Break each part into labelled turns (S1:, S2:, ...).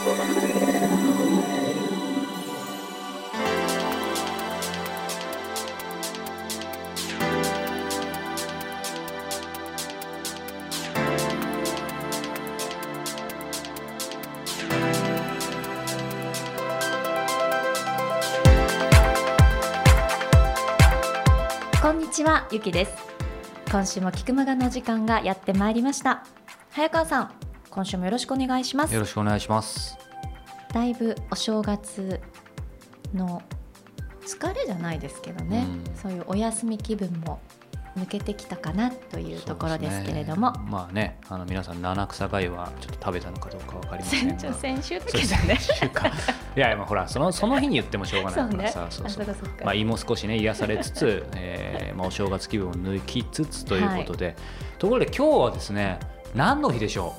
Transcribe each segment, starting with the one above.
S1: こんにちは、ゆきです。今週も菊間がの時間がやってまいりました。早川さん、今週もよろしくお願いします
S2: よ。ろしくお願いします。
S1: だいぶお正月の疲れじゃないですけどね、
S2: うん。
S1: そういうお休み気分も抜けてきたかなというところですけれども、
S2: ね。まあね、あの皆さん七草がゆはちょっと食べたのかどうかわかりませんが。
S1: 先先週だけどね。
S2: いやいやまあほらそのその日に言ってもしょうが
S1: そ
S2: ないうから
S1: ね。
S2: さ、まあ胃も少しね癒されつつ、えーまあお正月気分を抜きつつということで、ところで今日はですね何の日でしょ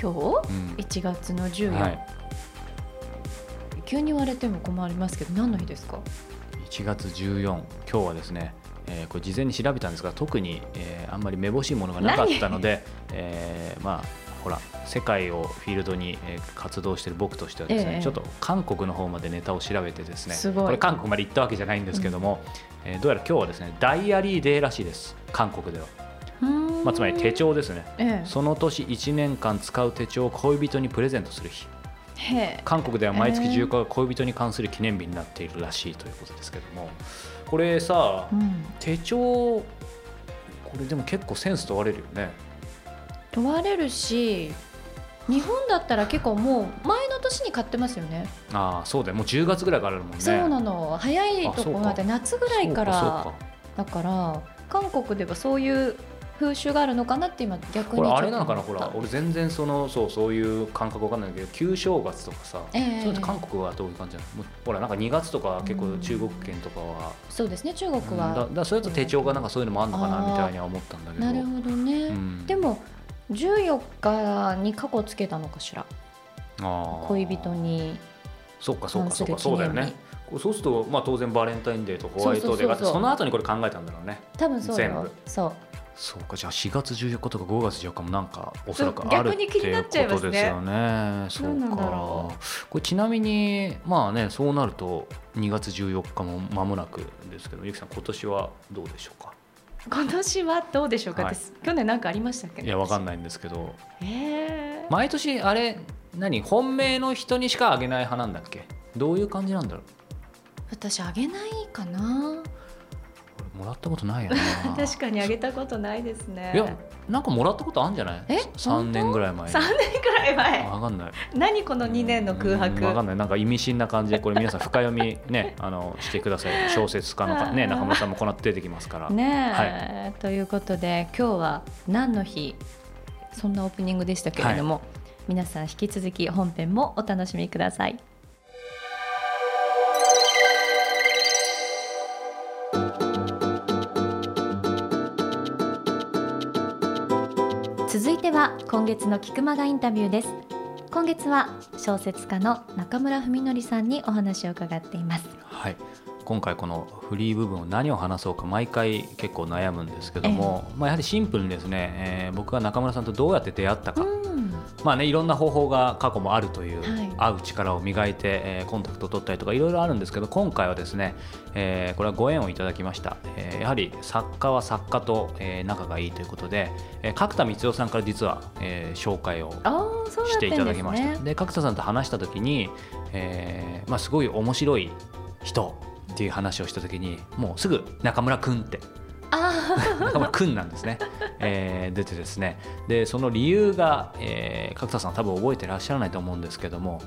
S1: 今
S2: う。うん。
S1: 日1月の14、
S2: はい。
S1: 急に言われても困りますけど何の日ですか
S2: ？1月14今日はですね、えーこれ事前に調べたんですが特に、えーあんまりめぼしいものがなかったので、えー。まあほら世界をフィールドに、えー活動している僕としてはですね、
S1: ええ。
S2: ちょっと韓国の方までネタを調べてですねこれ韓国まで行ったわけじゃないんですけども、えーどうやら今日はですねダイアリーデーらしいです韓国では、まあ、つまり手帳ですね。
S1: え
S2: その年1年間使う手帳を恋人にプレゼントする日韓国では毎月
S1: えー
S2: 14日が恋人に関する記念日になっているらしいということですけどもこれさ
S1: うん、
S2: 手帳これでも結構センス問われるよね。
S1: 問われるし日本だったら結構もう前の年に買ってますよね。
S2: ああそうだよ。もう10月ぐらいからあるもんね。
S1: そうなの。早いところまで夏ぐらいからだから韓国ではそういう風習があるのかなって今逆に
S2: これあれなのかなほら俺全然そのそうそういう感覚わかんないけど旧正月とかさ、
S1: ええ。
S2: そういうの韓国はどういう感じなの？ほらなんか2月とか結構中国圏とかは、
S1: そうですね中国
S2: うんだだそれと手帳がなんかそういうのもあるのかなみたいには思ったんだけど。
S1: なるほどね、
S2: うん。
S1: でも14日に過去つけたのかしら？
S2: あー。
S1: 恋人に。
S2: そうかそうかそうかそうだよね。そうすると、まあ、当然バレンタインデーとホワイトデーがあって
S1: そ
S2: の後にこれ考えたんだろうね。
S1: 多分そうよ。
S2: 全部。
S1: そう
S2: そうかじゃあ4月14日とか5月14日もなんかおそらくある
S1: っ
S2: ていうことですよね。そうか
S1: ろ
S2: これちなみにまあねそうなると2月14日も間もなくですけどゆきさん今年はどうでしょうか？
S1: 今年はどうでしょうか、
S2: はい。
S1: 私去年なんかありましたっけ？
S2: いやわかん
S1: ない
S2: んですけど。
S1: えー。
S2: 毎年あれ何？本命の人にしかあげない派なんだっけ？どういう感じなんだろう？
S1: 私あげないかな。
S2: 俺もらったことないよな。
S1: 確かにあげたことないですね。
S2: いやなんかもらったことあるんじゃない？
S1: え
S2: ？3年ぐらい前に。
S1: 3年くらい前？
S2: わかんない。
S1: 何この2年の空白？
S2: うんわかんない。なんか意味深な感じで これ皆さん深読みねあのしてください。小説家のかね中村さんもこの後出てきますから、
S1: ねえ、ということで今日は何の日？そんなオープニングでしたけれども、皆さん引き続き本編もお楽しみくださいは今月の菊間がインタビューです。今月は小説家の中村文則さんにお話を伺っています。
S2: はい、今回このフリー部分を何を話そうか毎回結構悩むんですけども、まあ、やはりシンプルにですね、えー僕が中村さんとどうやって出会ったか、
S1: うん。
S2: まあね、いろんな方法が過去もあるという、
S1: はい。
S2: 会う力を磨いて、えーコンタクトを取ったりとかいろいろあるんですけど今回はですね、えーこれはご縁をいただきました、えーやはり作家は作家と、えー仲がいいということで、えー角田光代さんから実は、えー紹介をしてい
S1: った
S2: だきました。
S1: ね
S2: で角田さんと話した時に、えーまあ、すごい面白い人っていう話をした時にもうすぐ中村くんって。
S1: あ
S2: 中村くんなんですね、えー出てですね。でその理由が、えー角田さん多分覚えてらっしゃらないと思うんですけども、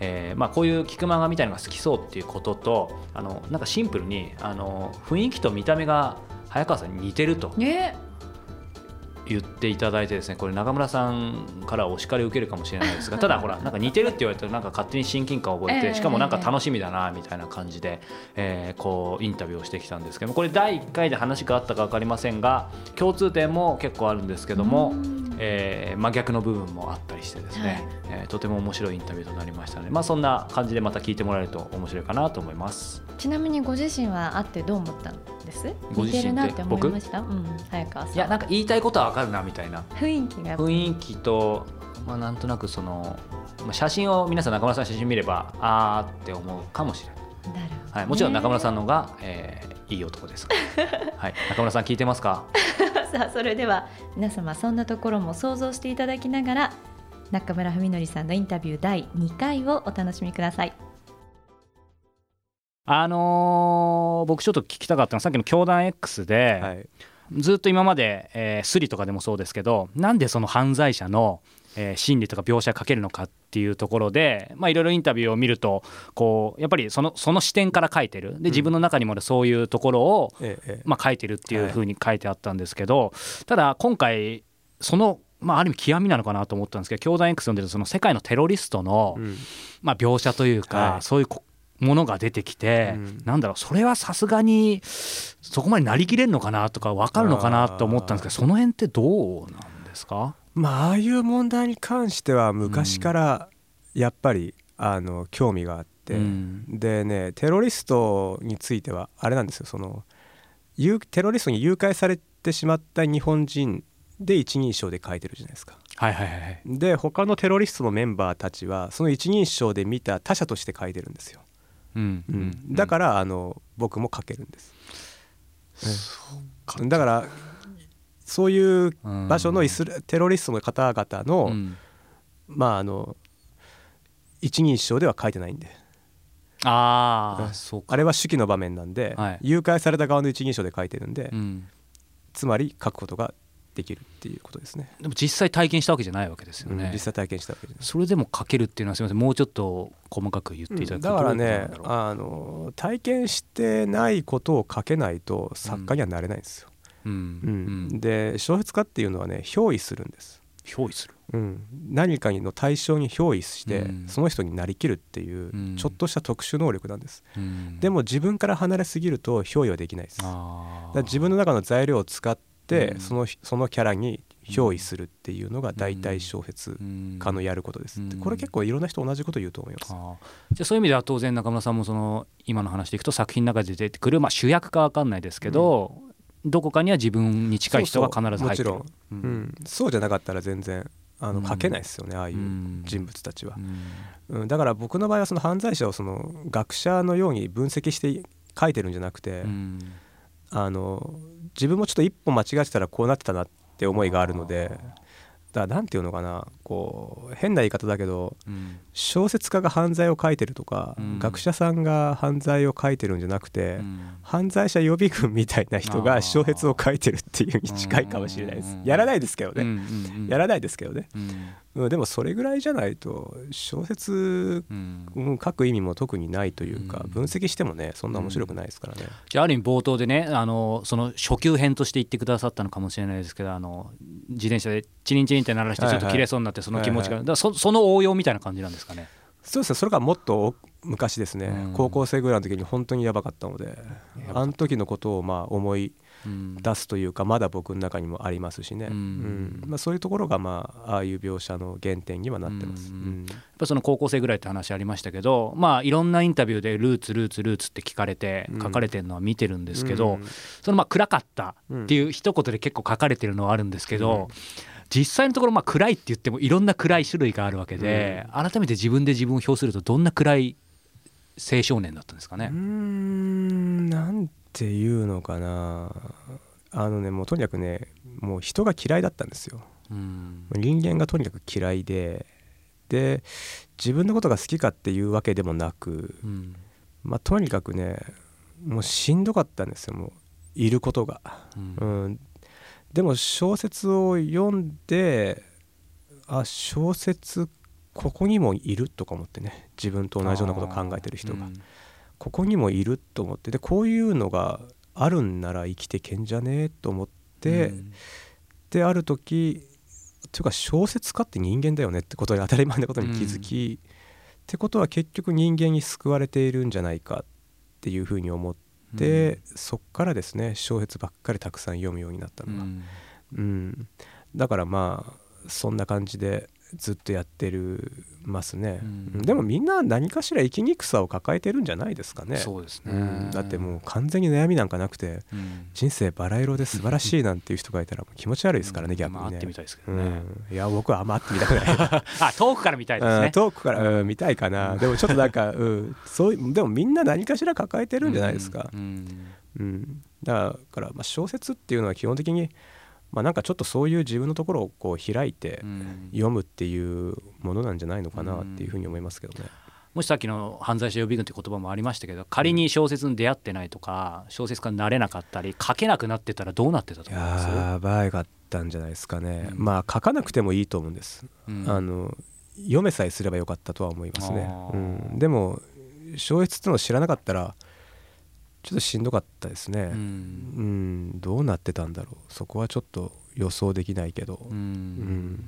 S2: えーまあ、こういう菊間がみたいのが好きそうっていうこととあのなんかシンプルにあの雰囲気と見た目が早川さんに似てると。
S1: あね
S2: 言っていただいてですねこれ中村さんからお叱りを受けるかもしれないですが ただほらなんか似てるって言われたらなんか勝手に親近感を覚えて、
S1: ええ。
S2: しかもなんか楽しみだなみたいな感じで、えーこうインタビューをしてきたんですけどもこれ第1回で話があったか分かりませんが共通点も結構あるんですけども、えー真逆の部分もあったりしてですね、えーとても面白いインタビューとなりましたので、まあ、そんな感じでまた聞いてもらえると面白いかなと思います。
S1: ちなみにご自身は会ってどう思ったんです？似
S2: ご自身って
S1: てるなって思いました？うん。早川さん。
S2: いやなんか言いたいことはわかるなみたいな。
S1: 雰囲気が
S2: 雰囲気と、まあ、なんとなくその、まあ、写真を皆さん中村さんの写真見ればあーって思うかもしれない、
S1: なるほどね。
S2: はい、もちろん中村さんの方が、えーいい男です、はい、中村さん聞いてますか？
S1: さあそれでは皆様そんなところも想像していただきながら中村文則さんのインタビュー第2回をお楽しみください。
S2: あのー僕ちょっと聞きたかったのはさっきの教団 X で、
S3: はい。
S2: ずっと今まで、えースリとかでもそうですけどなんでその犯罪者の、えー心理とか描写かけるのかっていうところでまあいろいろインタビューを見るとこうやっぱりそのその視点から書いてる。で自分の中にもそういうところを、まあ、書いてるっていうふうに書いてあったんですけど、ただ今回その、まあ、ある意味極みなのかなと思ったんですけど教団 X 読んでるとその世界のテロリストの、
S3: うん。
S2: まあ、描写というか、
S3: はい。
S2: そういうこものが出てきて、
S3: うん。
S2: なんだろうそれはさすがにそこまでなりきれるのかなとか分かるのかなと思ったんですけどその辺ってどうなんですか？
S3: まあああいう問題に関しては昔からやっぱり、あの興味があって、
S2: うん。
S3: でねテロリストについてはあれなんですよ。その誘テロリストに誘拐されてしまった日本人で一人称で書いてるじゃないですか。
S2: はいはいはいはい。
S3: で他のテロリストのメンバーたちはその一人称で見た他者として書いてるんですよ。
S2: うん
S3: うんだかららあの僕も書けるんです。だからそういう場所のイスラテロリストの方々の、まああの一人称では書いてないんで。うん。
S2: ああそうか。
S3: あれは手記の場面なんで、
S2: はい。
S3: 誘拐された側の一人称で書いてるんで、
S2: うん。
S3: つまり書くことができるっていうことですね。
S2: でも実際体験したわけじゃないわけですよね、
S3: うん実際体験したわけ。
S2: それでも書けるっていうのはすみません。もうちょっと細かく言っていただくと、
S3: だからねあの体験してないことを書けないと作家にはなれないんですよ。
S2: う、うん。
S3: うん。で小説家っていうのはね憑依するんです。
S2: 憑依する？
S3: うん、何かの対象に憑依して、
S2: うん。
S3: その人になりきるっていう、
S2: うん。
S3: ちょっとした特殊能力なんです。
S2: うん。
S3: でも自分から離れすぎると憑依はできないです。自分の中の材料を使って、
S2: うん。
S3: そのそのキャラに憑依するっていうのが大体小説
S2: うん。
S3: 家のやることです、
S2: うん。
S3: これ結構いろんな人同じこと言うと思います、
S2: じゃあそういう意味では当然中村さんもその今の話でいくと作品の中で出てくる、まあ、主役か分かんないですけど、どこかには自分に近い人が必ず入ってる。
S3: もち
S2: う
S3: うん。ん。そうじゃなかったら全然あの
S2: うん。
S3: 書けないですよねああいう
S2: うん。
S3: 人物たちは。
S2: う、ん。
S3: うん、だから僕の場合はその犯罪者をその学者のように分析して書いてるんじゃなくて、
S2: うん。
S3: あの自分もちょっと一歩間違ってたらこうなってたなって思いがあるのでだなんていうのかなこう変な言い方だけど
S2: うん。
S3: 小説家が犯罪を書いてるとか、
S2: うん。
S3: 学者さんが犯罪を書いてるんじゃなくて、
S2: うん。
S3: 犯罪者予備軍みたいな人が小説を書いてるっていうに近いかもしれないです。
S2: うん
S3: やらないですけどね、やらないですけどね、
S2: うん
S3: うん、でもそれぐらいじゃないと小説、
S2: うん。
S3: うん、書く意味も特にないというか、
S2: うん。
S3: 分析してもねそんな面白くないですからね、
S2: じゃあある意味冒頭でねあのその初級編として言ってくださったのかもしれないですけどあの自転車でチリンチリンって鳴らしてちょっと切れそうになってその気持ちが、
S3: はいはい。
S2: だからそその応用みたいな感じなんですかね？
S3: そうですね。それがもっと昔ですね、
S2: うん。
S3: 高校生ぐらいの時に本当にやばかったのであの時のことをまあ思い
S2: うん
S3: 出すというかまだ僕の中にもありますしね、
S2: うん。
S3: うん。まあ、そういうところがまあああいう描写の原点にはなってます、
S2: う
S3: うん。ん
S2: やっぱその高校生ぐらいって話ありましたけどまあいろんなインタビューでルーツルーツルーツって聞かれて
S3: うん。
S2: 書かれてるのは見てるんですけど、
S3: うん。
S2: そのまあ暗かったっていう一言で結構書かれてるのはあるんですけど、
S3: うん。
S2: 実際のところまあ暗いって言ってもいろんな暗い種類があるわけで、改めて自分で自分を評するとどんな暗い青少年だったんですかね？
S3: うー。んなんていうのかな。あのねもうとにかくねもう人が嫌いだったんですよ。
S2: うん。
S3: 人間がとにかく嫌いでで自分のことが好きかっていうわけでもなく
S2: うん。
S3: まあとにかくねもうしんどかったんですよもういることが、
S2: うん。
S3: うん、でも小説を読んであ小説ここにもいるとか思ってね自分と同じようなことを考えてる人が、
S2: うん
S3: ここにもいると思ってでこういうのがあるんなら生きてけんじゃね？えと思って、
S2: うん。
S3: である時というか小説家って人間だよねってことに当たり前なことに気づき、ってことは結局人間に救われているんじゃないかっていうふうに思って、そっからですね小説ばっかりたくさん読むようになったのが、
S2: うん。
S3: うん。だからまあそんな感じでずっとやってるますね、
S2: うん。
S3: でもみんな何かしら生きにくさを抱えてるんじゃないですかね。
S2: そうですね、
S3: うん。だってもう完全に悩みなんかなくて
S2: うん。
S3: 人生バラ色で素晴らしいなんていう人がいたら気持ち悪いですからね、逆にね。
S2: まあ会ってみたいですけどね、
S3: うん、いや僕はあんま会ってみたくない。
S2: あ遠くから見たいです
S3: うん
S2: ね
S3: 遠くから、うん見たいかな。でもちょっとなんか、うん、そういうでもみんな何かしら抱えてるんじゃないですか、
S2: うん。
S3: うん。だから、まあ、小説っていうのは基本的に、まあ、なんかちょっとそういう自分のところをこう開いて
S2: うん。
S3: 読むっていうものなんじゃないのかなっていうふうに思いますけどね。
S2: もしさっきの犯罪者予備軍という言葉もありましたけど仮に小説に出会ってないとか小説家になれなかったり書けなくなってたらどうなってたと思います？
S3: やばいかったんじゃないですかね、
S2: うん。
S3: まあ書かなくてもいいと思うんです、
S2: うん。
S3: あの読めさえすればよかったとは思いますね。
S2: あ、
S3: う
S2: ー
S3: ん、でも小説ってのを知らなかったらちょっとしんどかったですね。
S2: う
S3: うんん、どうなってたんだろう。そこはちょっと予想できないけど、
S2: うん。
S3: ん。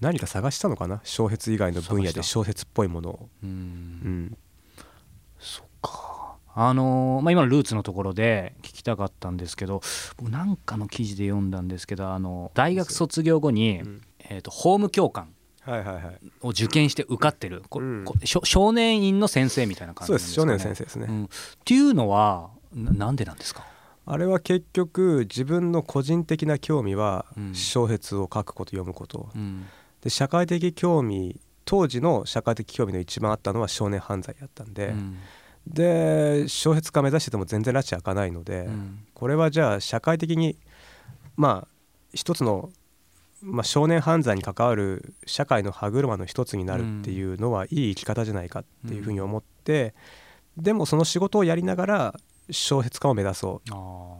S3: 何か探したのかな？小説以外の分野で小説っぽいものを、
S2: う
S3: うん。ん、
S2: そっか。あのーまあ、今のルーツのところで聞きたかったんですけど僕なんかの記事で読んだんですけどあの大学卒業後に、
S3: うん。
S2: えー、と法務教官を受験して受かってる、こ
S3: うん。
S2: こ少少年院の先生みたいな感じ
S3: そう
S2: なんですか、ね、
S3: です。少年先生ですね、
S2: うん。っていうのはななんでなんですか？
S3: あれは結局自分の個人的な興味は
S2: うん。
S3: 小説を書くこと読むこと、
S2: うん。
S3: で社会的興味当時の社会的興味の一番あったのは少年犯罪やったんで、
S2: うん。
S3: で小説家目指してても全然拉致開かないので、
S2: うん。
S3: これはじゃあ社会的にまあ一つの、まあ、少年犯罪に関わる社会の歯車の一つになるっていうのはいい生き方じゃないかっていうふうに思って、でもその仕事をやりながら小説家を目指そう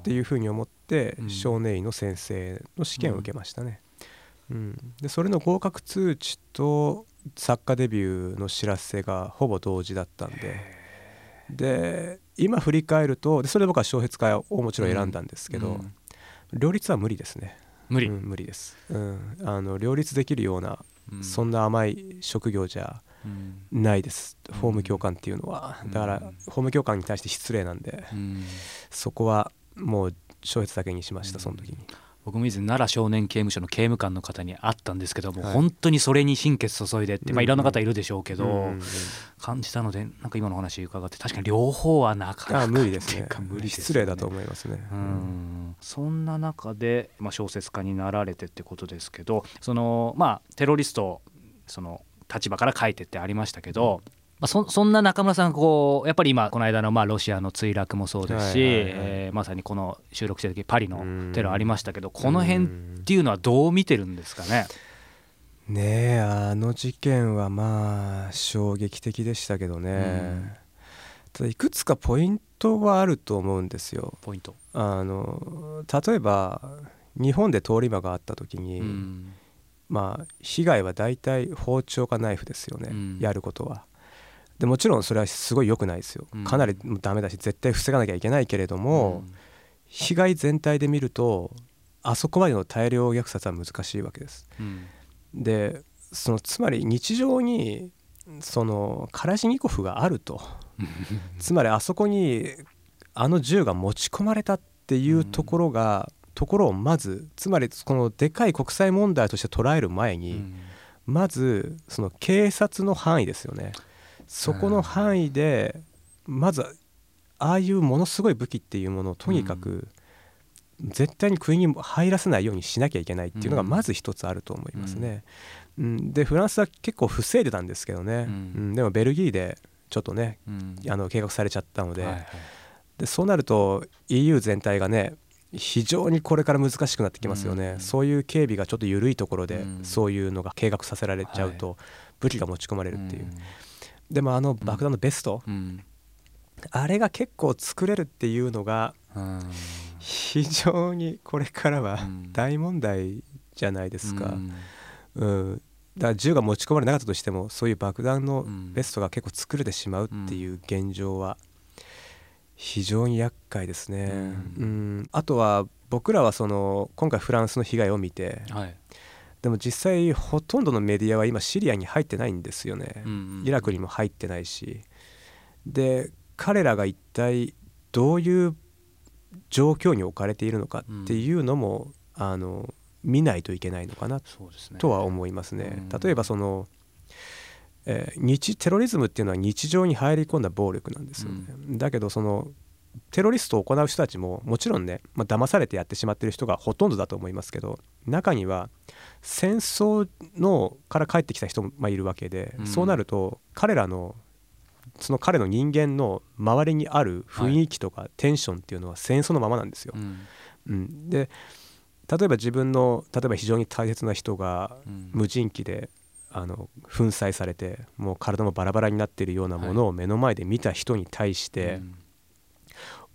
S3: っていうふうに思って
S2: うん。
S3: 少年院の先生の試験を受けましたね。うん、でそれの合格通知と作家デビューの知らせがほぼ同時だったんで。で今振り返るとでそれで僕は小説家をもちろん選んだんですけど、
S2: うん。
S3: 両立は無理ですね
S2: 無理、
S3: うん無理です、うん、あの両立できるような、
S2: うん。
S3: そんな甘い職業じゃ
S2: うん。
S3: ないです。法務教官っていうのは、
S2: うん。
S3: だから法務教官に対して失礼なんで、
S2: うん。
S3: そこはもう小説だけにしましたその時に。
S2: 僕も以前奈良少年刑務所の刑務官の方に会ったんですけども、
S3: はい。
S2: 本当にそれに心血注いでって、まあ、
S3: うん
S2: いろんな方いるでしょうけど、
S3: うんうんうん。
S2: 感じたのでなんか今の話伺って確かに両方はなかなか
S3: あ無理ですね。
S2: か無理
S3: 失礼だと思いますね。
S2: うん。そんな中で、まあ、小説家になられてってことですけどそのまあテロリストその立場から書いてってありましたけど、まあ、そそんな中村さんこうやっぱり今この間のまあロシアの墜落もそうですし、
S3: は
S2: えーまさにこの収録してる時パリの
S3: うん。
S2: テロありましたけどこの辺っていうのはどう見てるんですかね？
S3: ねえあの事件はまあ衝撃的でしたけどね、ただいくつかポイントはあると思うんですよ。
S2: ポイント、
S3: あの例えば日本で通り魔があった時に、
S2: うん。
S3: まあ被害は大体包丁かナイフですよね、
S2: うん。
S3: やることは。でもちろんそれはすごい良くないですよ、
S2: うん。
S3: かなりダメだし絶対防がなきゃいけないけれども、被害全体で見るとあそこまでの大量虐殺は難しいわけです。
S2: うん。
S3: でそのつまり日常にそのカラシニコフがあると。つまりあそこにあの銃が持ち込まれたっていうところが、ところをまずつまりこのでかい国際問題として捉える前に、
S2: うん。
S3: まずその警察の範囲ですよねそこの範囲でまずああいうものすごい武器っていうものをとにかく絶対に国に入らせないようにしなきゃいけないっていうのが
S2: うん。
S3: まず一つあると思いますね。うん、でフランスは結構防いでたんですけどね、
S2: う
S3: うん。んでもベルギーでちょっとね
S2: うん。
S3: あの計画されちゃったので,、
S2: はいはい。
S3: でそうなると EU 全体がね非常にこれから難しくなってきますよね、
S2: うん。
S3: そういう警備がちょっと緩いところで、
S2: うん。
S3: そういうのが計画させられちゃうと、武器が持ち込まれるっていう、でもあの爆弾のベスト、
S2: うん。
S3: あれが結構作れるっていうのが
S2: うん。
S3: 非常にこれからは
S2: うん。
S3: 大問題じゃないですか、
S2: うん。
S3: うん。だから銃が持ち込まれなかったとしてもそういう爆弾の
S2: うん。
S3: ベストが結構作れてしまうっていう現状は非常に厄介ですね、
S2: う
S3: うんん。あとは僕らはその今回フランスの被害を見て
S2: はい
S3: でも実際ほとんどのメディアは今シリアに入ってないんですよね、
S2: うん
S3: イラクにも入ってないし。で彼らが一体どういう状況に置かれているのかっていうのも、あの見ないといけないのかな
S2: ね。
S3: とは思いますね。
S2: うん。
S3: 例えばその、えー日テロリズムっていうのは日常に入り込んだ暴力なんですよね。だけどそのテロリストを行う人たちももちろんね、まあ騙されてやってしまってる人がほとんどだと思いますけど中には戦争のから帰ってきた人もまあいるわけで、
S2: うん。
S3: そうなると彼らのその彼の人間の周りにある雰囲気とかテンションっていうのは戦争のままなんですよ。
S2: うん。
S3: うん、で例えば自分の例えば非常に大切な人が
S2: うん。
S3: 無人機であの粉砕されてもう体もバラバラになっているようなものを目の前で見た人に対して
S2: うん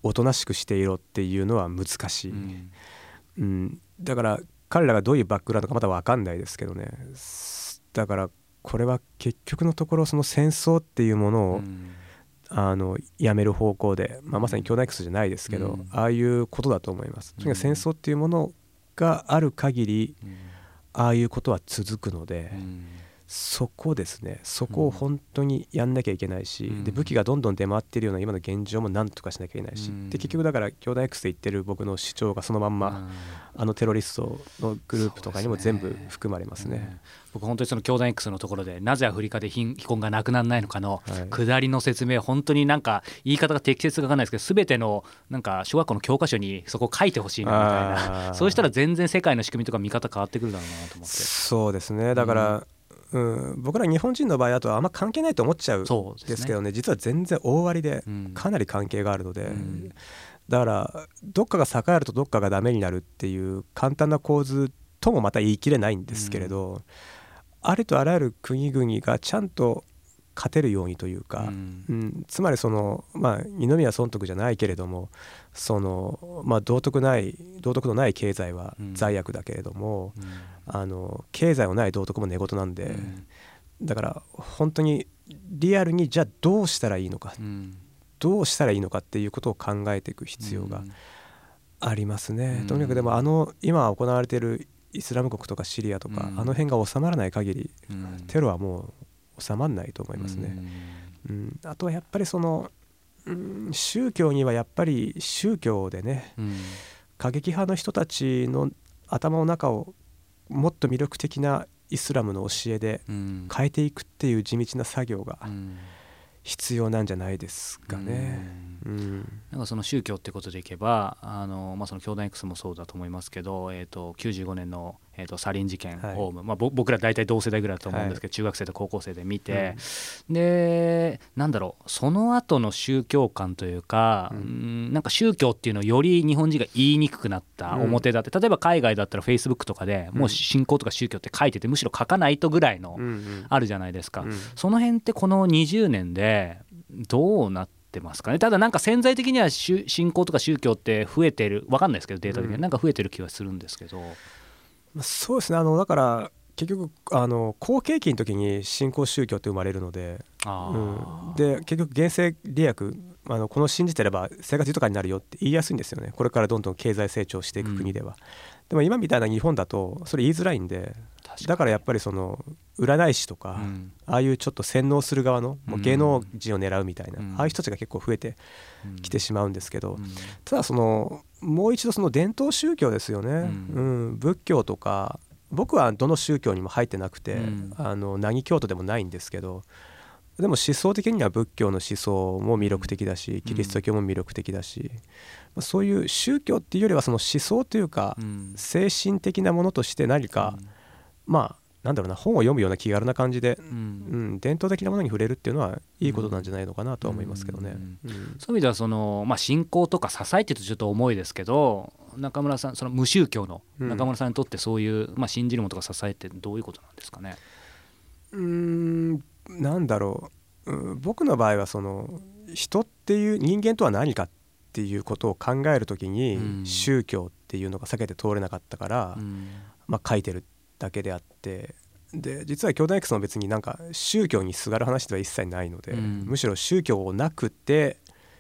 S3: おとなしくしていろっていうのは難しい、
S2: うん。
S3: うん、だから彼らがどういうバックグラウンドかまだ分かんないですけどね。すだからこれは結局のところその戦争っていうものを、
S2: うん。
S3: あのやめる方向で、まあ、まさに兄弟 X じゃないですけど、
S2: うん。
S3: ああいうことだと思います。とにかく戦争っていうものがある限り
S2: うん。
S3: ああいうことは続くので、
S2: うん
S3: そこですね。そこを本当にやんなきゃいけないし、
S2: うん。
S3: で武器がどんどん出回っているような今の現状もなんとかしなきゃいけないし、
S2: うん。
S3: で結局だから兄弟 X で言ってる僕の主張がそのまんま、あのテロリストのグループとかにも全部含まれますね。
S2: うん僕本当にその兄弟 X のところでなぜアフリカで貧困がなくならないのかの
S3: はい。
S2: 下りの説明本当になんか言い方が適切かわかんないですけど全てのなんか小学校の教科書にそこ書いてほしいなみたいな。そうしたら全然世界の仕組みとか見方変わってくるだろうなと思って。
S3: そうですね。だから、うん僕ら日本人の場合だとあんま関係ないと思っちゃうん
S2: です
S3: けどね。実は全然大割りで
S2: うん。
S3: かなり関係があるので、
S2: うん。
S3: だからどっかが栄えるとどっかがダメになるっていう簡単な構図ともまた言い切れないんですけれど、ありとあらゆる国々がちゃんと勝てるようにというか、
S2: うん。
S3: うん。つまりその、まあ、二宮尊徳じゃないけれどもその、まあ、道徳ない道徳のない経済は
S2: うん。
S3: 罪悪だけれども、
S2: うん
S3: あの経済のない道徳も寝言なんで、
S2: うん。
S3: だから本当にリアルにじゃあどうしたらいいのか
S2: うん。
S3: どうしたらいいのかっていうことを考えていく必要がありますね。
S2: うん。
S3: とにかくでもあの今行われているイスラム国とかシリアとか、
S2: うん。
S3: あの辺が収まらない限り
S2: うん。
S3: テロはもう収まらないと思いますね。うん、あとはやっぱりその、うん、宗教にはやっぱり宗教でね
S2: うん。
S3: 過激派の人たちの頭の中をもっと魅力的なイスラムの教えで
S2: うん。
S3: 変えていくっていう地道な作業が
S2: うん。
S3: 必要なんじゃないですかね。うん。
S2: なんかその宗教ってことでいけばあの、まあ、その兄弟 X もそうだと思いますけど、えー、と95年の、えー、とサリン事件、
S3: はい。
S2: オウム、まあ、ぼ僕ら大体同世代ぐらいだと思うんですけど、中学生と高校生で見て、でなんだろうその後の宗教観というか、
S3: う
S2: うんん、なんか宗教っていうのをより日本人が言いにくくなった
S3: うん。
S2: 表だって、例えば海外だったらフェイスブックとかでもう信仰とか宗教って書いててむしろ書かないとぐらいの
S3: うんうん。
S2: あるじゃないですか。
S3: うん。
S2: その辺ってこの20年でどうなってますかね。ただなんか潜在的には宗信仰とか宗教って増えてるわかんないですけどデータ的に。は
S3: うん。
S2: なんか増えてる気はするんですけど、
S3: まあそうですね。あのだから結局あの好景気の時に新興宗教って生まれるので、
S2: あ
S3: うん、
S2: ー
S3: で結局原生利益あのこの信じてれば生活豊かになるよって言いやすいんですよね。これからどんどん経済成長していく国では、でも今みたいな日本だとそれ言いづらいんでだからやっぱりその占い師とか、
S2: うん。
S3: ああいうちょっと洗脳する側のもう芸能人を狙うみたいな、
S2: うん。
S3: ああいう人たちが結構増えて
S2: うん。
S3: きてしまうんですけど、
S2: うん。
S3: ただそのもう一度その伝統宗教ですよね、
S2: ん。
S3: うん。仏教とか僕はどの宗教にも入ってなくて、
S2: うん。
S3: あの何教徒でもないんですけどでも思想的には仏教の思想も魅力的だしキリスト教も魅力的だし、まあそういう宗教っていうよりはその思想というか、
S2: うん。
S3: 精神的なものとして何か、まあなんだろうな本を読むような気軽な感じで、
S2: うん。
S3: うん、伝統的なものに触れるっていうのはいいことなんじゃないのかなとは思いますけどね。
S2: そういう意味ではその、まあ、信仰とか支えってとちょっと重いですけど中村さんその無宗教の
S3: うん
S2: 中村さんにとってそういう、まあ、信じるものとか支えってどういうことなんですかね？
S3: うーんなんだろう、うん僕の場合はその人っていう人間とは何かっていうことを考えるときに、
S2: うん。
S3: 宗教っていうのが避けて通れなかったから、
S2: うん。
S3: まあ、書いてるだけであってで実は兄弟 X も別になんか宗教にすがる話では一切ないので、
S2: うん。
S3: むしろ宗教をなくて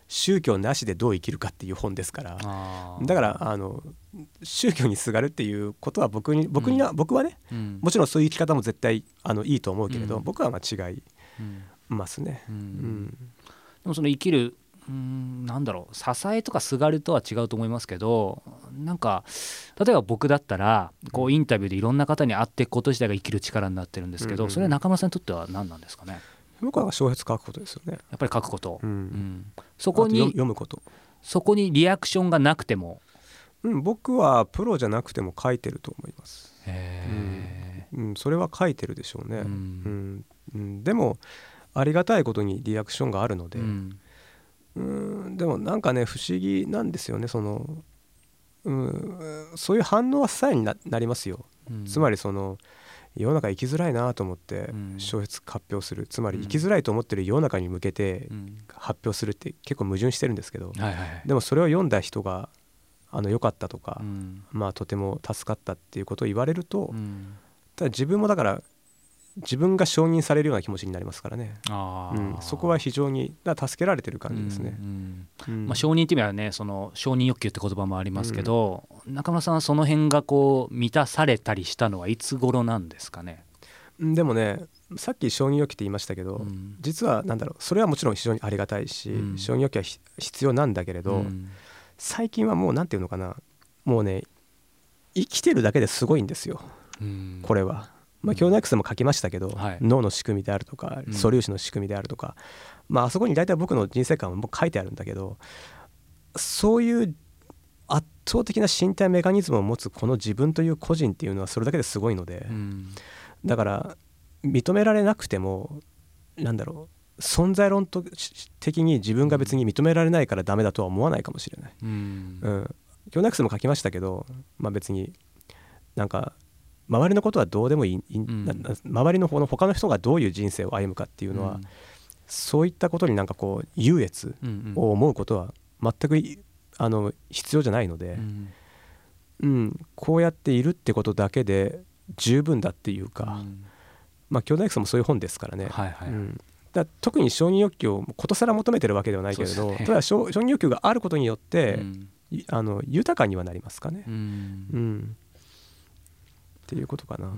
S3: 宗教なしでどう生きるかっていう本ですから。だからあの宗教にすがるっていうことは僕に僕には、僕はね
S2: うん。
S3: もちろんそういう生き方も絶対あのいいと思うけれど、
S2: うん。
S3: 僕はまあ違い
S2: うん。
S3: ますね。
S2: う
S3: うんん。
S2: でもその生きるうんなんだろう支えとかすがるとは違うと思いますけどなんか例えば僕だったらこうインタビューでいろんな方に会っていくこと自体が生きる力になってるんですけど、
S3: うんうん
S2: それは中村さんにとっては何なんですかね？
S3: 僕は小説書くことですよね、
S2: やっぱり書くこと、
S3: うん。
S2: うん。そ
S3: そこに読むこと、
S2: そこにリアクションがなくても。
S3: うん、僕はプロじゃなくても書いてると思います、
S2: へ
S3: うん、それは書いてるでしょうね、
S2: う
S3: うん。んうん、でもありがたいことにリアクションがあるので、
S2: ーうん
S3: うんでもなんかね不思議なんですよねその、うん、そういう反応はさえにななりますよ、
S2: うん。
S3: つまりその世の中生きづらいなと思って
S2: うん。
S3: 小説発表する。つまり
S2: うん。
S3: 生きづらいと思ってる世の中に向けて
S2: うん。
S3: 発表するって結構矛盾してるんですけどでもそれを読んだ人があの良かったとか
S2: う、ん。
S3: まあとても助かったっていうことを言われると、
S2: うん。
S3: ただ自分もだから自分が承認されるような気持ちになりますからね、うん、そこは非常にだ助けられてる感じですね。
S2: う。ん
S3: うん
S2: まあ、承認っていう意味はねその承認欲求って言葉もありますけど、中村さんはその辺がこう満たされたりしたのはいつ頃なんですかね？
S3: うん。でもねさっき承認欲求って言いましたけど、
S2: うん。
S3: 実はなんだろうそれはもちろん非常にありがたいし、
S2: うん。
S3: 承認欲求はひ必要なんだけれど、
S2: うん。
S3: 最近はもうなんていうのかな。もうね生きてるだけですごいんですよ。
S2: うん。
S3: これは。まあ、教内クスでも書きましたけど、
S2: はい。
S3: 脳の仕組みであるとか
S2: うん。
S3: 素粒子の仕組みであるとか、まああそこに大体僕の人生観はもう書いてあるんだけどそういう圧倒的な身体メカニズムを持つこの自分という個人っていうのはそれだけですごいので、
S2: うん。
S3: だから認められなくてもなんだろう存在論的に自分が別に認められないからダメだとは思わないかもしれない。
S2: うん。
S3: うん、教内クスでも書きましたけど、まあ、別になんか周りのことはどうでもいい、い
S2: ん。
S3: 周りの方の他の人がどういう人生を歩むかっていうのは、そういったことになんかこう優越
S2: うん
S3: を思うことは全くいあの必要じゃないので、
S2: うん。
S3: うんこうやっているってことだけで十分だっていうか、
S2: うん。
S3: まあ兄弟クスもそういう本ですからね。
S2: はいはい、
S3: うん。だ特に承認欲求をことさら求めてるわけではないけれど、
S2: ね。
S3: ただ承承認欲求があることによって、あの豊かにはなりますかね。
S2: うん。
S3: うん、っていうことかな。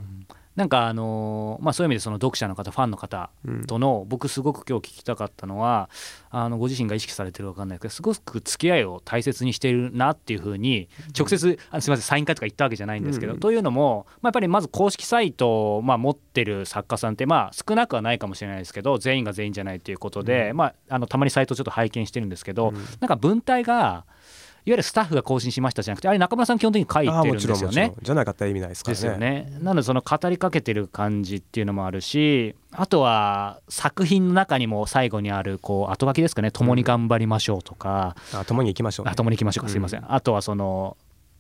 S2: なんかあのーまあ、そういう意味でその読者の方ファンの方
S3: うん。
S2: との僕すごく今日聞きたかったのはあのご自身が意識されてるか分かんないけどすごく付き合いを大切にしているなっていうふうに直接、あすみませんサイン会とか言ったわけじゃないんですけど、
S3: うん。
S2: というのも、まあ、やっぱりまず公式サイトを、まあ、持ってる作家さんって、まあ、少なくはないかもしれないですけど全員が全員じゃないということで、まあ、あのたまにサイトをちょっと拝見してるんですけど、
S3: うん。
S2: なんか文体がゆるスタッフが更新しましたじゃなくてあれ中村さん基本的に書いてるんですよね。
S3: じゃなかったら意味ないですか
S2: ですよ
S3: らね。
S2: ね。なのでその語りかけてる感じっていうのもあるしあとは作品の中にも最後にあるこう後書きですかね「共に頑張りましょう」とか
S3: あ共に行きましょ「う、ね
S2: あ。共に行きましょうか」すいません、あとはその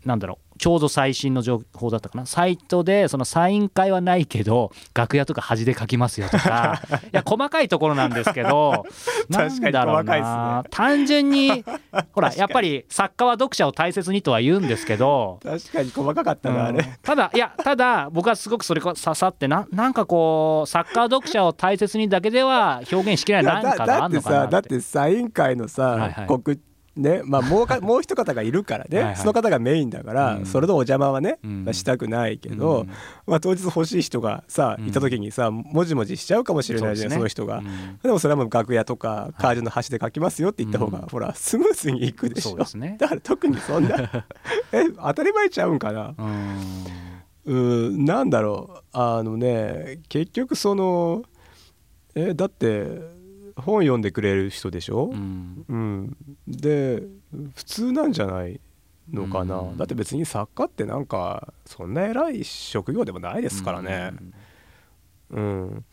S2: なんだろうちょうど最新の情報だったかな。サイトでそのサイン会はないけど楽屋とか端で書きますよとか。いや細かいところなんですけど
S3: 確かに
S2: だろうな。
S3: ね
S2: 単純にほらやっぱり作家は読者を大切にとは言うんですけど
S3: 確かに細かかったな、あ
S2: うん。
S3: れ。
S2: ただいやただ僕はすごくそれが刺さってななんかこうサッカー読者を大切にだけでは表現しきれない
S3: だ
S2: 何かがあるのかなって。
S3: さだってサイン会のさ、
S2: はいはい。
S3: 告ねまあもうか もう一方がいるからね
S2: はいはい。
S3: その方がメインだから、
S2: うん。
S3: それのお邪魔はね、
S2: うん。
S3: まあしたくないけど、
S2: うん。
S3: まあ、当日欲しい人がさ
S2: うん。
S3: いた時にさもじもじしちゃうかもしれないじゃないそ,、
S2: ね。
S3: の人が。
S2: うん。
S3: でもそれはもう楽屋とかカードの端で書きますよって言った方が、
S2: うん。
S3: ほらスムーズにいくでしょ。
S2: そうね。
S3: だから特にそんな え当たり前ちゃうんかな？
S2: うん。
S3: うんなんだろう。あのね結局そのえだって本読んでくれる人でしょ、
S2: うん。
S3: うん、で普通なんじゃないのかな、
S2: うん。
S3: だって別に作家ってなんかそんな偉い職業でもないですからね。うん。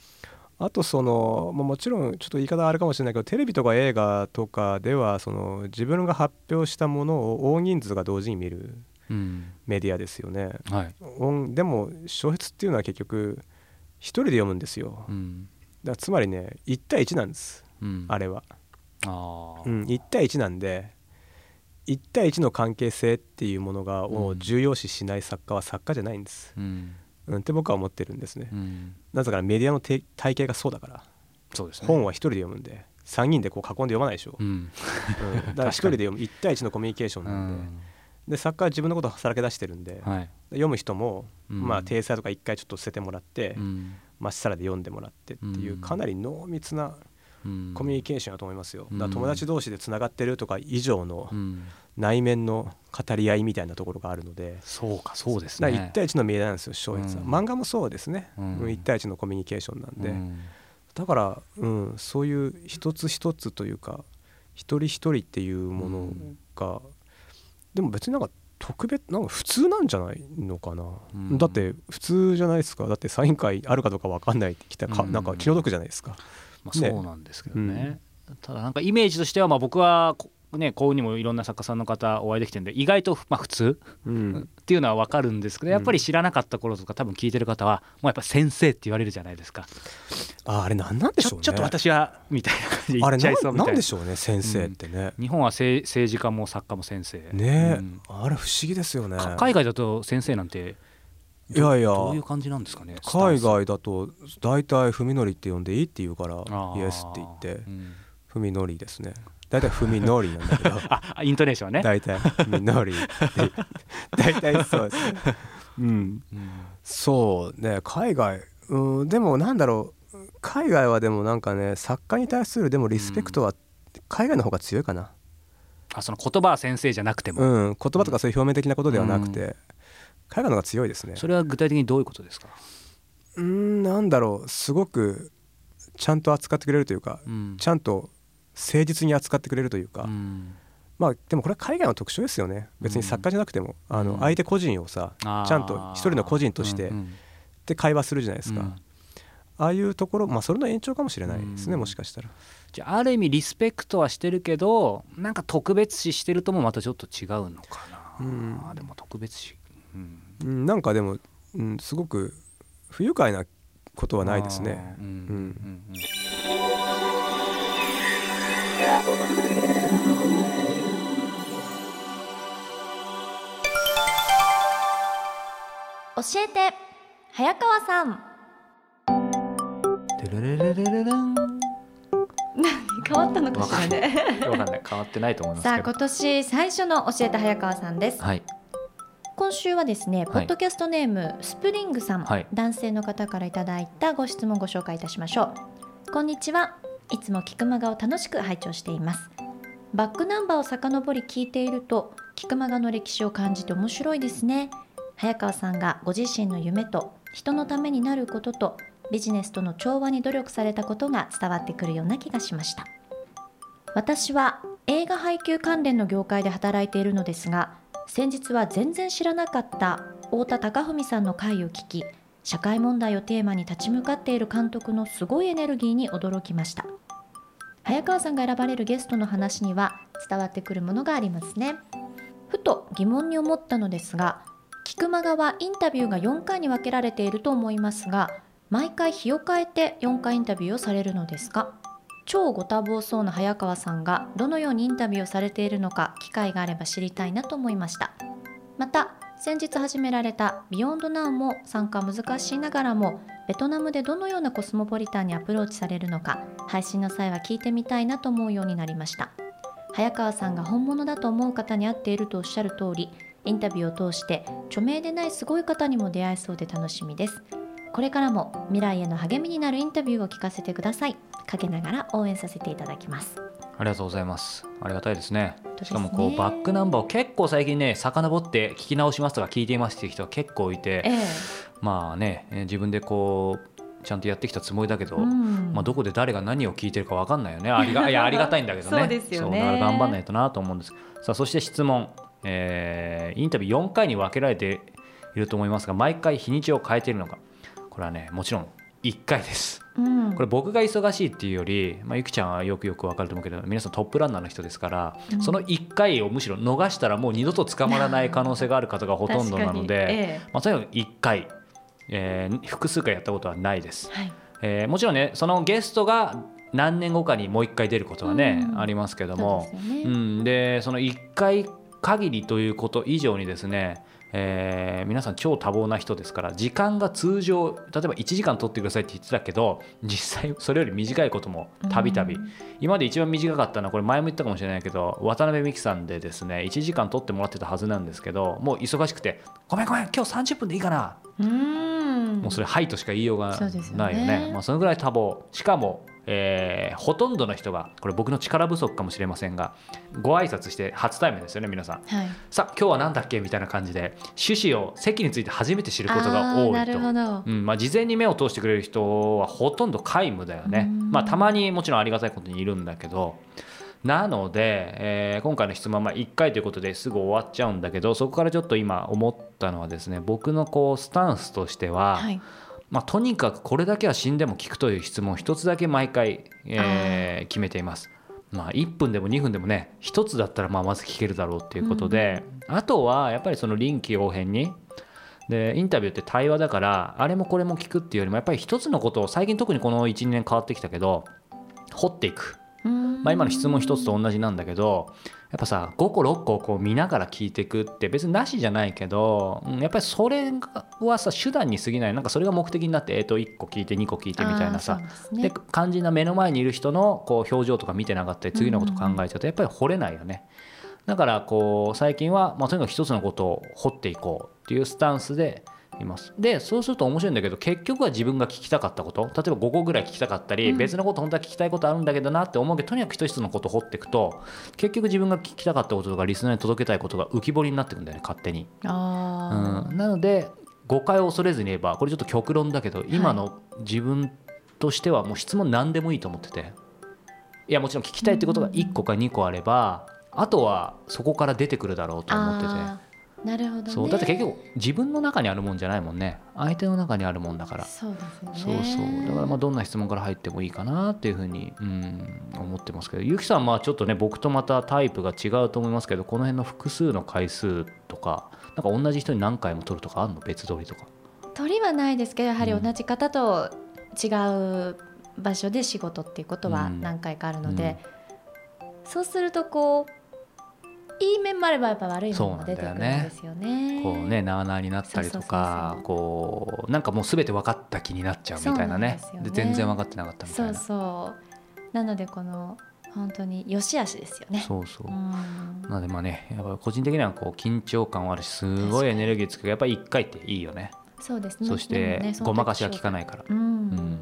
S3: あとその、まあ、もちろんちょっと言い方あるかもしれないけどテレビとか映画とかではその自分が発表したものを大人数が同時に見る
S2: うん。
S3: メディアですよね。
S2: はい。
S3: 音でも小説っていうのは結局一人で読むんですよ。
S2: うん
S3: だつまりね1対1なんです。
S2: うん。
S3: あれは。
S2: あ
S3: うん、1対1なんで1対1の関係性っていうものがを
S2: うん。
S3: 重要視しない作家は作家じゃないんです、
S2: うん。
S3: うん、って僕は思ってるんですね、
S2: うん。
S3: なぜならメディアのて体系がそうだから。
S2: そうですね。
S3: 本は1人で読むんで3人でこう囲んで読まないでしょ、
S2: うん。
S3: うん、だから1人で読む。1対1のコミュニケーション
S2: う
S3: なんで,、
S2: ん。
S3: で作家は自分のことをさらけ出してるんで、
S2: はい。
S3: 読む人も、
S2: うん。
S3: まあ体裁とか1回ちょっと捨ててもらって、
S2: うん
S3: まっさらで読んでもらってっていう、
S2: うん。
S3: かなり濃密な
S2: うん。
S3: コミュニケーションだと思いますよ、
S2: うん。
S3: だ友達同士でつながってるとか以上の
S2: うん。
S3: 内面の語り合いみたいなところがあるので、
S2: そうかそうですね。
S3: 1対1の見えなんですよ翔平さん、
S2: うん。
S3: 漫画もそうですね、
S2: うん。
S3: うん1対1のコミュニケーションなんで、
S2: うん。
S3: だから、うん、そういう一つ一つというか一人一人っていうものが、でも別になんか特別なんか普通なんじゃないのかな、
S2: うん。
S3: だって普通じゃないですか。だってサイン会あるかどうか分かんないってきたらか、
S2: うん。
S3: なんか気の毒じゃないですか。
S2: まあ、
S3: ね
S2: そうなんですけどね、ただなんかイメージとしてはまあ僕はこねこうにもいろんな作家さんの方お会いできてるんで意外とまあ普通？
S3: うん。
S2: っていうのは分かるんですけどやっぱり知らなかった頃とか多分聞いてる方はもうやっぱ先生って言われるじゃないですか。
S3: ああれ何なんでしょうね。
S2: ちょっと私はみたいな感じで言っちゃい
S3: あれな
S2: そうみたいな。
S3: なんでしょうね先生ってね、
S2: 日本は政政治家も作家も先生。
S3: ね。え、
S2: うん
S3: あれ不思議ですよね。
S2: か海外だと先生なんて
S3: いやいや。
S2: どういう感じなんですかね？
S3: 海外だと大体文則って呼んでいいって言うからイエスって言って。
S2: うん。
S3: 文則ですね大体文則なんだけど。
S2: あイントネーションはね。
S3: 大体文則って大体そうですね。うん。
S2: うん。
S3: そうね。海外。うんでもなんだろう。海外はでもなんかね作家に対するでもリスペクトは海外の方が強いかな。
S2: あその言葉は先生じゃなくても、
S3: うん。言葉とかそういう表面的なことではなくて海外の方が強いですね。
S2: それは具体的にどういうことですか、
S3: うんなんだろう。すごくちゃんと扱ってくれるというか
S2: うん。
S3: ちゃんと誠実に扱ってくれるというか、
S2: うん。
S3: まあでもこれは海外の特徴ですよね。別に作家じゃなくても、あ
S2: うん。
S3: の相手個人をさ、ちゃんと一人の個人として
S2: うんうん。
S3: で会話するじゃないですか、
S2: うん。
S3: ああいうところまあそれの延長かもしれないですね、
S2: うん。
S3: もしかしたら。
S2: じゃあある意味リスペクトはしてるけどなんか特別視してるともまたちょっと違うのかな、
S3: うん。
S2: でも特別視、うん、
S3: うんなんかでも、うん、すごく不愉快なことはないですね。
S2: あー。うん。うん。うん
S1: 教えて早川さん。変わったのかしらね。
S2: わかんない。変わってないと思います
S1: さあ今年最初の教えて早川さんです。
S2: はい。
S1: 今週はですね、
S2: い。
S1: ポッドキャストネームスプリングさん、
S2: はい。
S1: 男性の方からいただいたご質問をご紹介いたしましょう。こんにちはいつも菊間がを楽しく拝聴しています。バックナンバーを遡り聞いていると菊間がの歴史を感じて面白いですね。早川さんがご自身の夢と人のためになることとビジネスとの調和に努力されたことが伝わってくるような気がしました。私は映画配給関連の業界で働いているのですが先日は全然知らなかった太田貴文さんの回を聞き社会問題をテーマに立ち向かっている監督のすごいエネルギーに驚きました。早川さんが選ばれるゲストの話には伝わってくるものがありますね。ふと疑問に思ったのですが菊間川インタビューが4回に分けられていると思いますが毎回日を変えて4回インタビューをされるのですか？超ご多忙そうな早川さんがどのようにインタビューをされているのか機会があれば知りたいなと思いました。また先日始められたビヨンドナウも参加難しいながらもベトナムでどのようなコスモポリタンにアプローチされるのか配信の際は聞いてみたいなと思うようになりました。早川さんが本物だと思う方に会っているとおっしゃる通りインタビューを通して著名でないすごい方にも出会えそうで楽しみです。これからも未来への励みになるインタビューを聞かせてください。かけながら応援させていただきます。
S2: ありがとうございます。ありがたいですね。しかもこうバックナンバーを結構最近ね遡って聞き直しますとか聞いていますっていう人が結構いて
S1: ええ。
S2: まあねえー自分でこうちゃんとやってきたつもりだけど、
S1: うん。
S2: まあ、どこで誰が何を聞いてるか分かんないよね。ありがいや ありがたいんだけどね。
S1: そうですよね。
S2: だから頑張んないとなと思うんですさあそして質問、えーインタビュー4回に分けられていると思いますが毎回日にちを変えているのか。これはねもちろん1回です
S1: うん。
S2: これ僕が忙しいっていうより、まあ、ゆきちゃんはよくよく分かると思うけど皆さんトップランナーの人ですから、
S1: うん。
S2: その1回をむしろ逃したらもう二度と捕まらない可能性がある方がほとんどなので、
S1: 確かに。え
S2: まあ、とにかく1回、えー複数回やったことはないです。
S1: え、はい。
S2: えーもちろんねそのゲストが何年後かにもう1回出ることはね、
S1: うん。
S2: ありますけど
S1: そ
S2: も
S1: うでね。
S2: うん、でその1回限りということ以上にですね、えー皆さん超多忙な人ですから時間が通常例えば1時間取ってくださいって言ってたけど実際それより短いこともたびたび。
S1: うん。
S2: 今まで一番短かったのはこれ前も言ったかもしれないけど渡辺美樹さんでですね1時間取ってもらってたはずなんですけどもう忙しくて「ごめんごめん今日30分でいいかな」もうそれ「はい」としか言いようが
S1: そうですよね。
S2: ないよねまあ、そのぐらい多忙。しかも、えーほとんどの人がこれ僕の力不足かもしれませんがご挨拶して初対面ですよね皆さん。
S1: はい。
S2: さあ今日は何だっけみたいな感じで趣旨を席について初めて知ることが多いと。うんまあ、事前に目を通してくれる人はほとんど皆無だよね。
S1: うん、
S2: まあ、たまにもちろんありがたいことにいるんだけど。なので、えー今回の質問はまあ1回ということですぐ終わっちゃうんだけどそこからちょっと今思ったのはですね僕のこうスタンスとしては、
S1: はい。
S2: まあ、とにかくこれだけは死んでも聞くという質問を一つだけ毎回、えー決めています。まあ、1分でも2分でもね1つだったらまあまず聞けるだろうっていうことで、あとはやっぱりその臨機応変にでインタビューって対話だからあれもこれも聞くっていうよりもやっぱり一つのことを最近特にこの12年変わってきたけど掘っていく、
S1: うん。
S2: まあ、今の質問一つと同じなんだけどやっぱさ5個6個こう見ながら聞いていくって別になしじゃないけど、うんやっぱりそれはさ手段に過ぎない。なんかそれが目的になって、えー、と1個聞いて2個聞いてみたいなさ
S1: ですね。
S2: で肝心な目の前にいる人のこう表情とか見てなかったり次のこと考えちゃうとやっぱり掘れないよね。だからこう最近は、まあ、とにかく一つのことを掘っていこうっていうスタンスでいます。でそうすると面白いんだけど結局は自分が聞きたかったこと。例えば5個ぐらい聞きたかったり、
S1: うん。
S2: 別のこと本当は聞きたいことあるんだけどなって思うけどとにかく一つのことを掘っていくと結局自分が聞きたかったこととかリスナーに届けたいことが浮き彫りになってくんだよね勝手に。
S1: あ
S2: うん、なので誤解を恐れずに言えばこれちょっと極論だけど今の自分としてはもう質問何でもいいと思ってて。いやもちろん聞きたいってことが1個か2個あればあとはそこから出てくるだろうと思ってて。
S1: なるほどね。
S2: そうだって結局自分の中にあるもんじゃないもんね。相手の中にあるもんだから。
S1: そうです
S2: そうそう。だからまあどんな質問から入ってもいいかなっていうふうにうん思ってますけど。ゆきさんはちょっとね僕とまたタイプが違うと思いますけどこの辺の複数の回数とかなんか同じ人に何回も取るとかあるの？別撮りとか。
S1: 鳥はないですけどやはり同じ方と違う場所で仕事っていうことは
S2: うん。
S1: 何回かあるので、そうするとこういい面もあればやっぱ悪い面も出てくるんですよね。
S2: こうねなあなあになったりとか
S1: そうそうそう
S2: こうなんかもう全て分かった気になっちゃうみたいなね。
S1: で
S2: 全然分かってなかったみた
S1: そう
S2: いな。
S1: そうなのでこの本当に良し悪しですよね。
S2: そうそう。
S1: うん。
S2: なのでまあねやっぱ個人的にはこう緊張感はあるしすごいエネルギーつくやっぱり1回っていいよね。
S1: そうですね。
S2: そしてごまかしは効かないから。
S1: う。ん。
S2: ん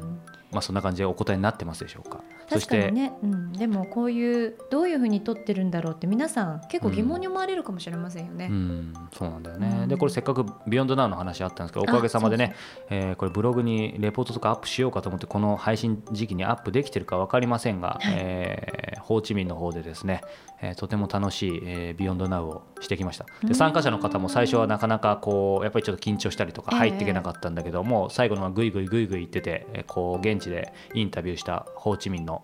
S2: まあそんな感じでお答えになってますでしょうか？
S1: 確かにね、うん、でもこういうどういうふうに撮ってるんだろうって皆さん結構疑問に思われるかもしれませんよね。
S2: うん、そうなんだよね、
S1: うん。
S2: でこれせっかく「ビヨンドナウの話あったんですけどおかげさまでねえーこれブログにレポートとかアップしようかと思ってこの配信時期にアップできてるか分かりませんが、
S1: はい。
S2: えーホーチミンの方でですね、えーとても楽しい、えービヨンドナウをしてきました。
S1: うん。
S2: で参加者の方も最初はなかなかこうやっぱりちょっと緊張したりとか
S1: ええ。
S2: 入っていけなかったんだけども、最後のはぐいぐいぐいぐい言ってて、えーこう現地でインタビューしたホーチミンの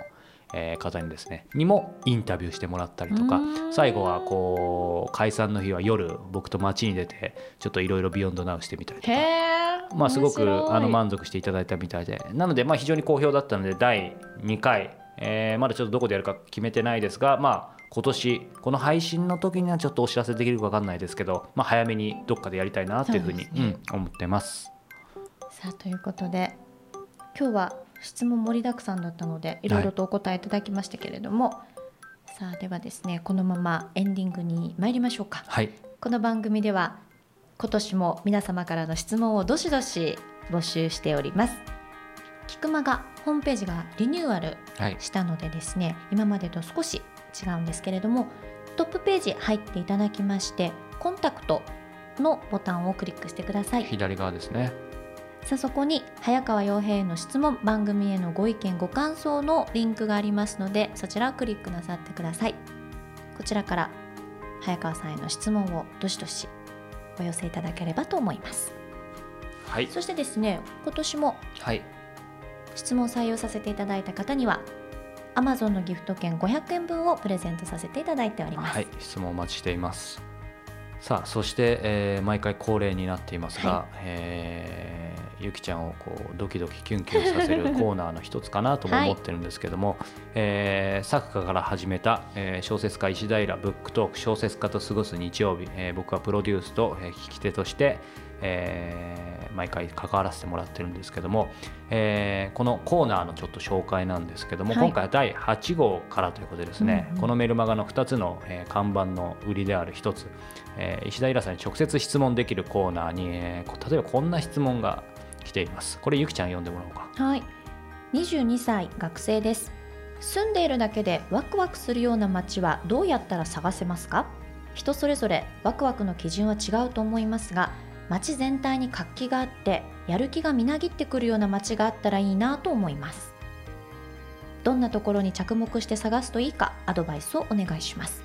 S2: えー方にですねにもインタビューしてもらったりとか
S1: うん。
S2: 最後はこう解散の日は夜僕と街に出てちょっといろいろビヨンドナウしてみたりとか。まあ、すごくあの満足していただいたみたいで。なのでまあ非常に好評だったので第2回、えーまだちょっとどこでやるか決めてないですがまあ今年この配信の時にはちょっとお知らせできるか分かんないですけど、まあ、早めにどっかでやりたいなっていうふうに
S1: ね
S2: うん、思ってます。
S1: さあということで今日は質問盛りだくさんだったのでいろいろとお答えいただきましたけれども、さあではですねこのままエンディングに参りましょうか。
S2: はい、
S1: この番組では今年も皆様からの質問をどしどし募集しております。キクマがホームページがリニューアル
S2: はい、
S1: したのでですね今までと少し違うんですけれどもトップページ入っていただきましてコンタクトのボタンをクリックしてください。
S2: 左側ですね。
S1: さあそこに早川洋平への質問番組へのご意見ご感想のリンクがありますのでそちらをクリックなさってください。こちらから早川さんへの質問をどしどしお寄せいただければと思います。
S2: はい、
S1: そしてですね今年も
S2: はい、
S1: 質問を採用させていただいた方には Amazon のギフト券500円分をプレゼントさせていただいております、
S2: はい、質問お待ちしています。さあ、そして、えー毎回恒例になっていますが、
S1: は
S2: えーゆきちゃんをこうドキドキキュンキュンさせるコーナーの一つかなとも
S1: はい
S2: 思ってるんですけども、えー作家から始めた、えー小説家石平ブックトーク小説家と過ごす日曜日、えー僕はプロデュースと、えー聞き手として、えー毎回関わらせてもらってるんですけども、えーこのコーナーのちょっと紹介なんですけども、
S1: はい。
S2: 今回は第8号からということでですね、
S1: うんうん。
S2: このメルマガの2つの、えー看板の売りである1つ、えー石田イラさんに直接質問できるコーナーに、えーこ例えばこんな質問が来ています。これゆきちゃん読んでもらおうか。
S1: はい。22歳学生です。住んでいるだけでワクワクするような街はどうやったら探せますか？人それぞれワクワクの基準は違うと思いますが街全体に活気があってやる気がみなぎってくるような街があったらいいなと思います。どんなところに着目して探すといいかアドバイスをお願いします。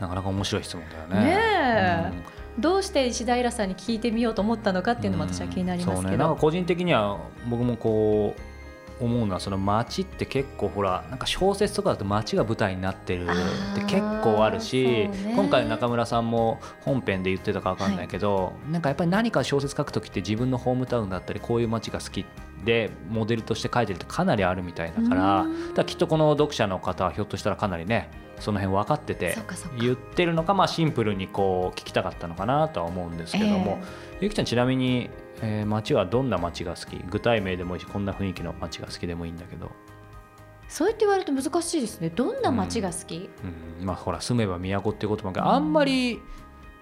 S2: なかなか面白い質問だよね。
S1: ねえ。
S2: うん。
S1: どうして石田イラさんに聞いてみようと思ったのかっていうのも私は気になりますけど、
S2: ね。なんか個人的には僕もこう思うのはその街って結構ほらなんか小説とかだと街が舞台になってるって結構あるし
S1: ね。
S2: 今回の中村さんも本編で言ってたか分かんないけど、なんかやっぱり何か小説書く時って自分のホームタウンだったりこういう街が好きでモデルとして書いてるってかなりあるみたいだから
S1: うん。
S2: だからきっとこの読者の方はひょっとしたらかなりねその辺分かってて言ってるのかまあシンプルにこう聞きたかったのかなとは思うんですけども、ゆきちゃんちなみに、えー街はどんな街が好き？具体名でもいいしこんな雰囲気の街が好きでもいいんだけど、
S1: そう言って言われると難しいですね。どんな街が好き、
S2: うん、まあほら住めば都ってこともあん。まり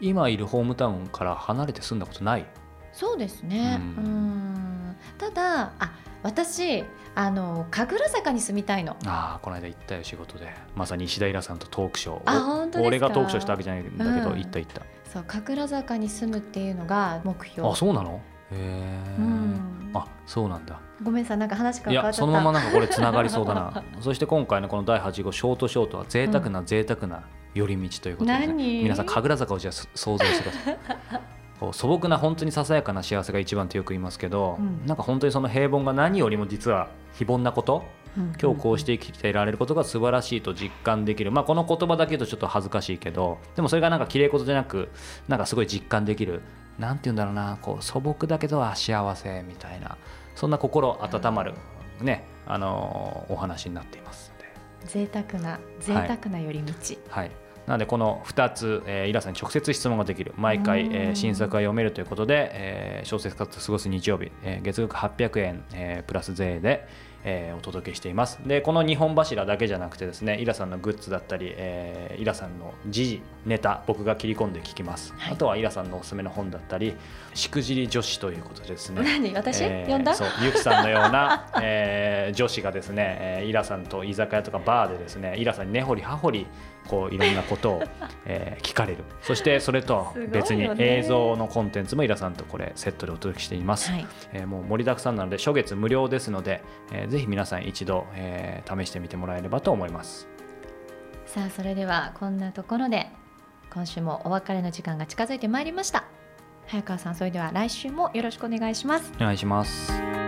S2: 今いるホームタウンから離れて住んだことない。
S1: そうですね。
S2: う
S1: うんん。ただあ私あの神楽坂に住みたいの。
S2: ああこの間行ったよ仕事で。まさに石田イラさんとトークショー。
S1: あ本当
S2: 俺がトークショーしたわけじゃないんだけど、
S1: うん。
S2: 行った行った。
S1: そう神楽坂に住むっていうのが目標。
S2: あそうなの？へえ、
S1: うん。
S2: あそうなんだ。
S1: ごめんなさいなんか話が
S2: い
S1: 変わっちゃった
S2: やそのままなんかこれつながりそうだな。そして今回のこの第8号ショートショートは贅沢な贅沢な寄り道ということで、ね。
S1: 何？
S2: 皆さん神楽坂をじゃあ想像してください素朴な本当にささやかな幸せが一番ってよく言いますけど、
S1: うん。
S2: なんか本当にその平凡が何よりも実は非凡なこと
S1: うん。
S2: 今日こうして生きていられることが素晴らしいと実感できる、まあ、この言葉だけ言うとちょっと恥ずかしいけどでもそれがなんか綺麗事じゃなくなんかすごい実感できる。なんて言うんだろうなこう素朴だけどあ幸せみたいなそんな心温まる、ねあのーお話になっていますので。
S1: 贅沢な贅沢な寄り道、
S2: はい、なのでこの2つ、えーイラさんに直接質問ができる。毎回、えー新作が読めるということで、えー小説家と過ごす日曜日、えー月額800円、えープラス税で、えーお届けしています。でこの2本柱だけじゃなくてですねイラさんのグッズだったり、えーイラさんの時事ネタ僕が切り込んで聞きます、
S1: はい。
S2: あとはイラさんのおすすめの本だったりしくじり女子ということでですね。
S1: 何？私、
S2: えー
S1: 呼んだ？
S2: そうゆきさんのような、えー女子がですね、えーイラさんと居酒屋とかバーでですねイラさんに根掘り葉掘りこういろんなことを、えー聞かれる。そしてそれと別に映像のコンテンツもイラさんとこれセットでお届けしています、
S1: はい。
S2: えーもう盛りだくさんなので初月無料ですので、えーぜひ皆さん一度、えー試してみてもらえればと思います。
S1: さあそれではこんなところで今週もお別れの時間が近づいてまいりました。早川さんそれでは来週もよろしくお願いします。
S2: お願いします